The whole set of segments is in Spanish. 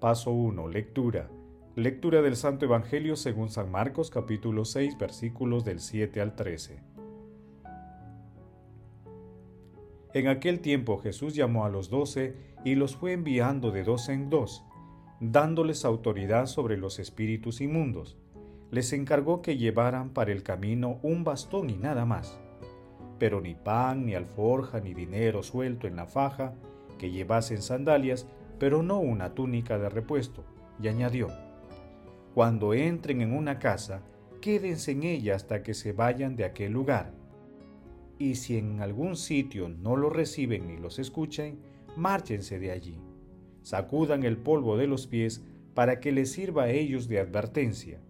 Paso 1. Lectura. Lectura del Santo Evangelio según San Marcos capítulo 6 versículos del 7 al 13. En aquel tiempo Jesús llamó a los doce y los fue enviando de dos en dos, dándoles autoridad sobre los espíritus inmundos. Les encargó que llevaran para el camino un bastón y nada más, pero ni pan, ni alforja, ni dinero suelto en la faja, que llevasen sandalias, pero no una túnica de repuesto, y añadió, Cuando entren en una casa, quédense en ella hasta que se vayan de aquel lugar. Y si en algún sitio no los reciben ni los escuchen, márchense de allí. Sacudan el polvo de los pies para que les sirva a ellos de advertencia.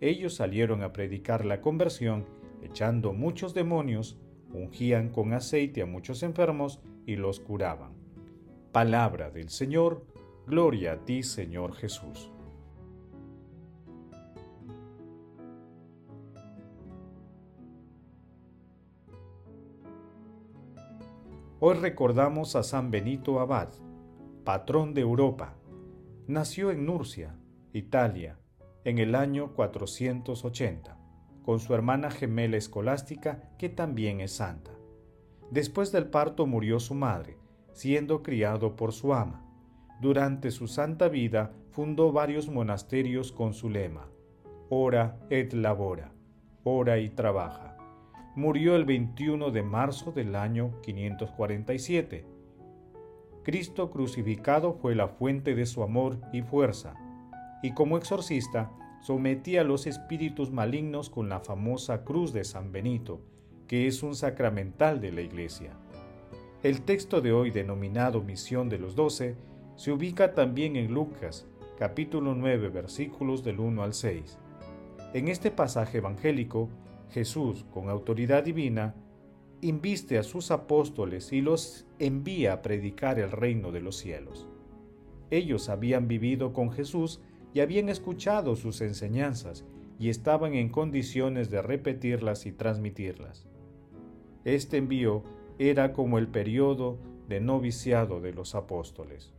Ellos salieron a predicar la conversión, echando muchos demonios, ungían con aceite a muchos enfermos y los curaban. Palabra del Señor, gloria a ti Señor Jesús. Hoy recordamos a San Benito Abad, patrón de Europa. Nació en Nurcia, Italia, en el año 480, con su hermana gemela escolástica que también es santa. Después del parto murió su madre, siendo criado por su ama. Durante su santa vida fundó varios monasterios con su lema, Ora et labora, ora y trabaja. Murió el 21 de marzo del año 547. Cristo crucificado fue la fuente de su amor y fuerza, y como exorcista sometía a los espíritus malignos con la famosa cruz de San Benito, que es un sacramental de la Iglesia. El texto de hoy denominado Misión de los Doce se ubica también en Lucas, capítulo 9, versículos del 1 al 6. En este pasaje evangélico, Jesús, con autoridad divina, inviste a sus apóstoles y los envía a predicar el reino de los cielos. Ellos habían vivido con Jesús y habían escuchado sus enseñanzas y estaban en condiciones de repetirlas y transmitirlas. Este envío era como el periodo de noviciado de los apóstoles.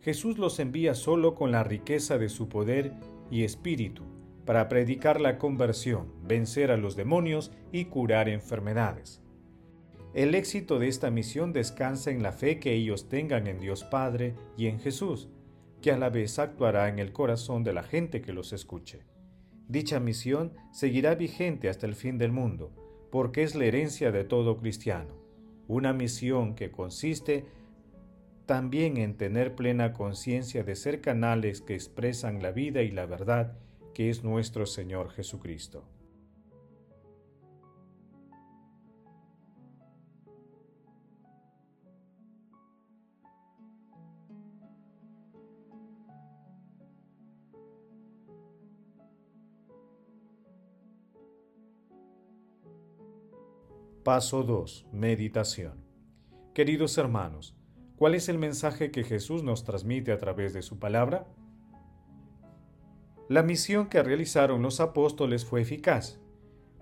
Jesús los envía solo con la riqueza de su poder y espíritu para predicar la conversión, vencer a los demonios y curar enfermedades. El éxito de esta misión descansa en la fe que ellos tengan en Dios Padre y en Jesús, que a la vez actuará en el corazón de la gente que los escuche. Dicha misión seguirá vigente hasta el fin del mundo, porque es la herencia de todo cristiano, una misión que consiste también en tener plena conciencia de ser canales que expresan la vida y la verdad que es nuestro Señor Jesucristo. Paso 2. Meditación. Queridos hermanos, ¿cuál es el mensaje que Jesús nos transmite a través de su palabra? La misión que realizaron los apóstoles fue eficaz.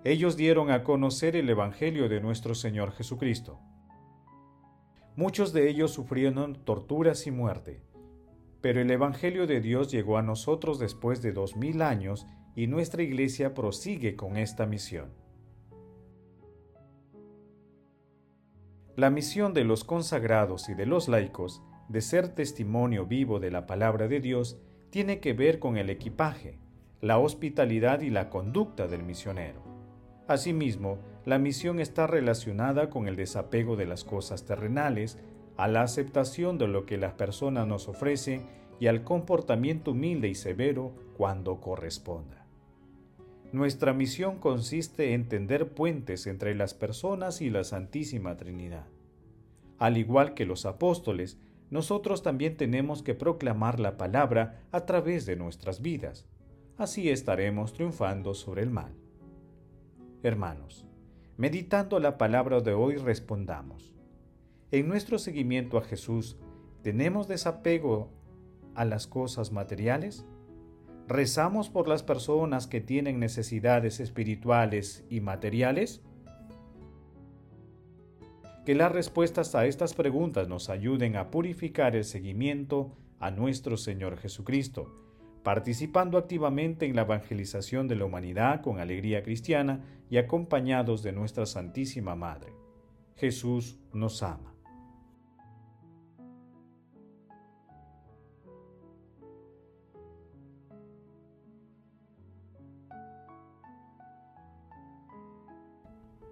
Ellos dieron a conocer el Evangelio de nuestro Señor Jesucristo. Muchos de ellos sufrieron torturas y muerte, pero el Evangelio de Dios llegó a nosotros después de dos mil años y nuestra iglesia prosigue con esta misión. La misión de los consagrados y de los laicos de ser testimonio vivo de la palabra de Dios tiene que ver con el equipaje, la hospitalidad y la conducta del misionero. Asimismo, la misión está relacionada con el desapego de las cosas terrenales, a la aceptación de lo que las personas nos ofrecen y al comportamiento humilde y severo cuando corresponda. Nuestra misión consiste en tender puentes entre las personas y la Santísima Trinidad. Al igual que los apóstoles, nosotros también tenemos que proclamar la palabra a través de nuestras vidas. Así estaremos triunfando sobre el mal. Hermanos, meditando la palabra de hoy respondamos. En nuestro seguimiento a Jesús, ¿tenemos desapego a las cosas materiales? ¿Rezamos por las personas que tienen necesidades espirituales y materiales? Que las respuestas a estas preguntas nos ayuden a purificar el seguimiento a nuestro Señor Jesucristo, participando activamente en la evangelización de la humanidad con alegría cristiana y acompañados de nuestra Santísima Madre. Jesús nos ama.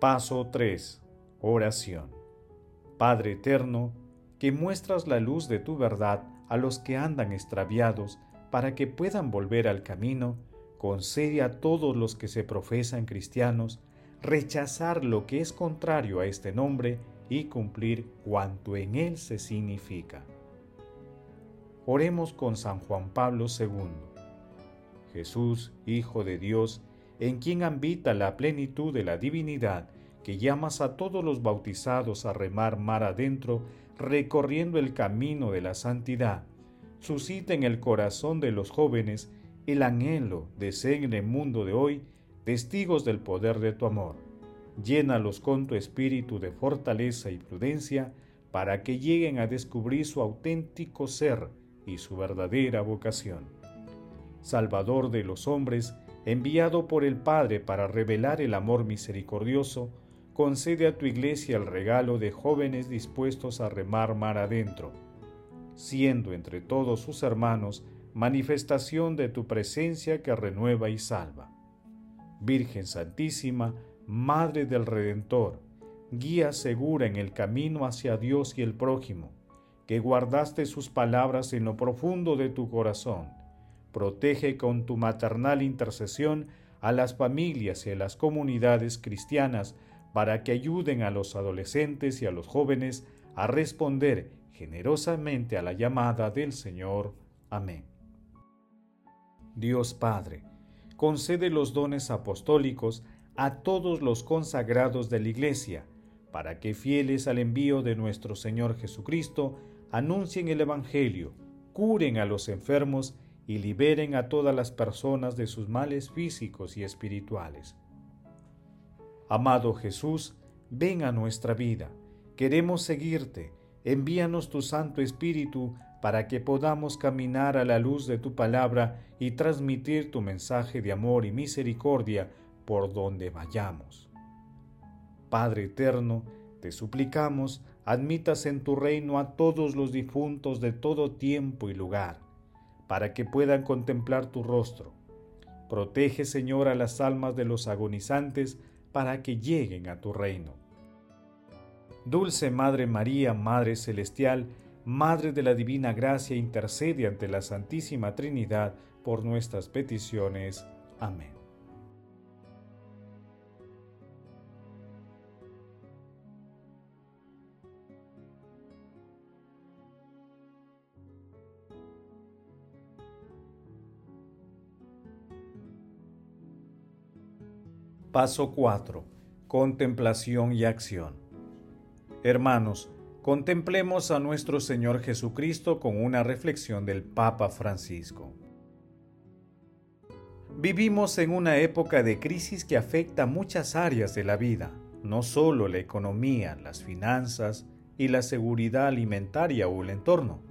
Paso 3. Oración. Padre eterno, que muestras la luz de tu verdad a los que andan extraviados para que puedan volver al camino, concede a todos los que se profesan cristianos rechazar lo que es contrario a este nombre y cumplir cuanto en él se significa. Oremos con San Juan Pablo II. Jesús, Hijo de Dios, en quien habita la plenitud de la divinidad, que llamas a todos los bautizados a remar mar adentro, recorriendo el camino de la santidad, suscita en el corazón de los jóvenes el anhelo de ser en el mundo de hoy testigos del poder de tu amor. Llénalos con tu espíritu de fortaleza y prudencia para que lleguen a descubrir su auténtico ser y su verdadera vocación. Salvador de los hombres, enviado por el Padre para revelar el amor misericordioso, concede a tu iglesia el regalo de jóvenes dispuestos a remar mar adentro, siendo entre todos sus hermanos manifestación de tu presencia que renueva y salva. Virgen Santísima, Madre del Redentor, guía segura en el camino hacia Dios y el prójimo, que guardaste sus palabras en lo profundo de tu corazón. Protege con tu maternal intercesión a las familias y a las comunidades cristianas para que ayuden a los adolescentes y a los jóvenes a responder generosamente a la llamada del Señor. Amén. Dios Padre, concede los dones apostólicos a todos los consagrados de la Iglesia, para que fieles al envío de nuestro Señor Jesucristo, anuncien el Evangelio, curen a los enfermos y liberen a todas las personas de sus males físicos y espirituales. Amado Jesús, ven a nuestra vida. Queremos seguirte. Envíanos tu Santo Espíritu para que podamos caminar a la luz de tu palabra y transmitir tu mensaje de amor y misericordia por donde vayamos. Padre eterno, te suplicamos, admitas en tu reino a todos los difuntos de todo tiempo y lugar, para que puedan contemplar tu rostro. Protege, Señor, a las almas de los agonizantes, para que lleguen a tu reino. Dulce Madre María, Madre Celestial, Madre de la Divina Gracia, intercede ante la Santísima Trinidad por nuestras peticiones. Amén. Paso 4. Contemplación y acción. Hermanos, contemplemos a nuestro Señor Jesucristo con una reflexión del Papa Francisco. Vivimos en una época de crisis que afecta muchas áreas de la vida, no solo la economía, las finanzas y la seguridad alimentaria o el entorno,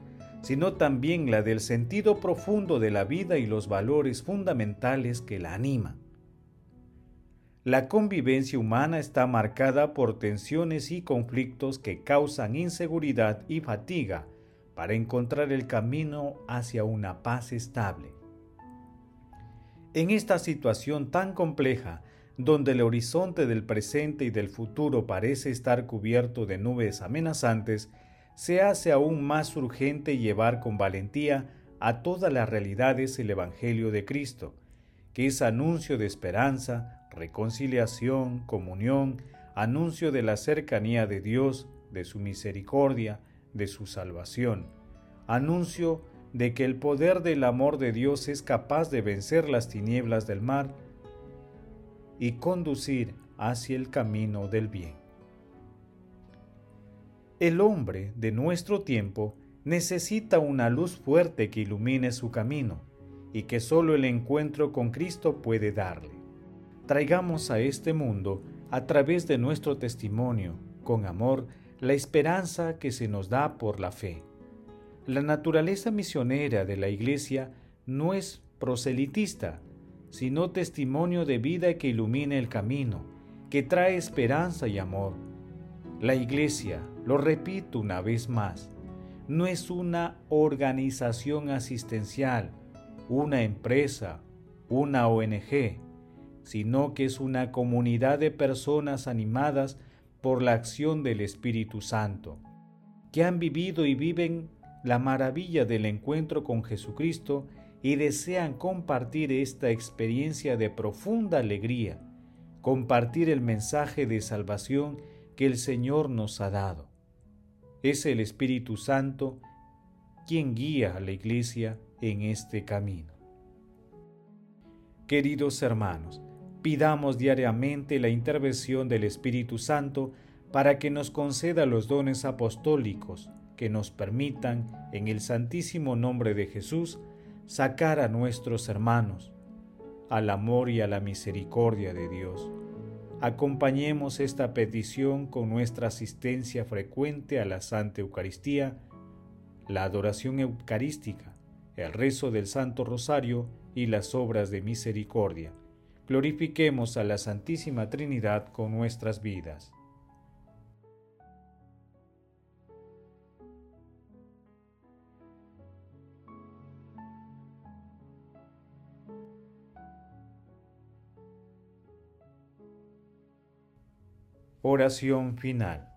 sino también la del sentido profundo de la vida y los valores fundamentales que la animan. La convivencia humana está marcada por tensiones y conflictos que causan inseguridad y fatiga para encontrar el camino hacia una paz estable. En esta situación tan compleja, donde el horizonte del presente y del futuro parece estar cubierto de nubes amenazantes, se hace aún más urgente llevar con valentía a todas las realidades el Evangelio de Cristo, que es anuncio de esperanza, reconciliación, comunión, anuncio de la cercanía de Dios, de su misericordia, de su salvación, anuncio de que el poder del amor de Dios es capaz de vencer las tinieblas del mar y conducir hacia el camino del bien. El hombre de nuestro tiempo necesita una luz fuerte que ilumine su camino y que solo el encuentro con Cristo puede darle. Traigamos a este mundo, a través de nuestro testimonio, con amor, la esperanza que se nos da por la fe. La naturaleza misionera de la Iglesia no es proselitista, sino testimonio de vida que ilumina el camino, que trae esperanza y amor. La Iglesia, lo repito una vez más, no es una organización asistencial, una empresa, una ONG, sino que es una comunidad de personas animadas por la acción del Espíritu Santo, que han vivido y viven la maravilla del encuentro con Jesucristo y desean compartir esta experiencia de profunda alegría, compartir el mensaje de salvación que el Señor nos ha dado. Es el Espíritu Santo quien guía a la Iglesia en este camino. Queridos hermanos, pidamos diariamente la intervención del Espíritu Santo para que nos conceda los dones apostólicos que nos permitan, en el santísimo nombre de Jesús, sacar a nuestros hermanos al amor y a la misericordia de Dios. Acompañemos esta petición con nuestra asistencia frecuente a la Santa Eucaristía, la adoración eucarística, el rezo del Santo Rosario y las obras de misericordia glorifiquemos a la Santísima Trinidad con nuestras vidas. Oración final.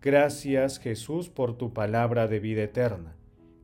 Gracias Jesús por tu palabra de vida eterna.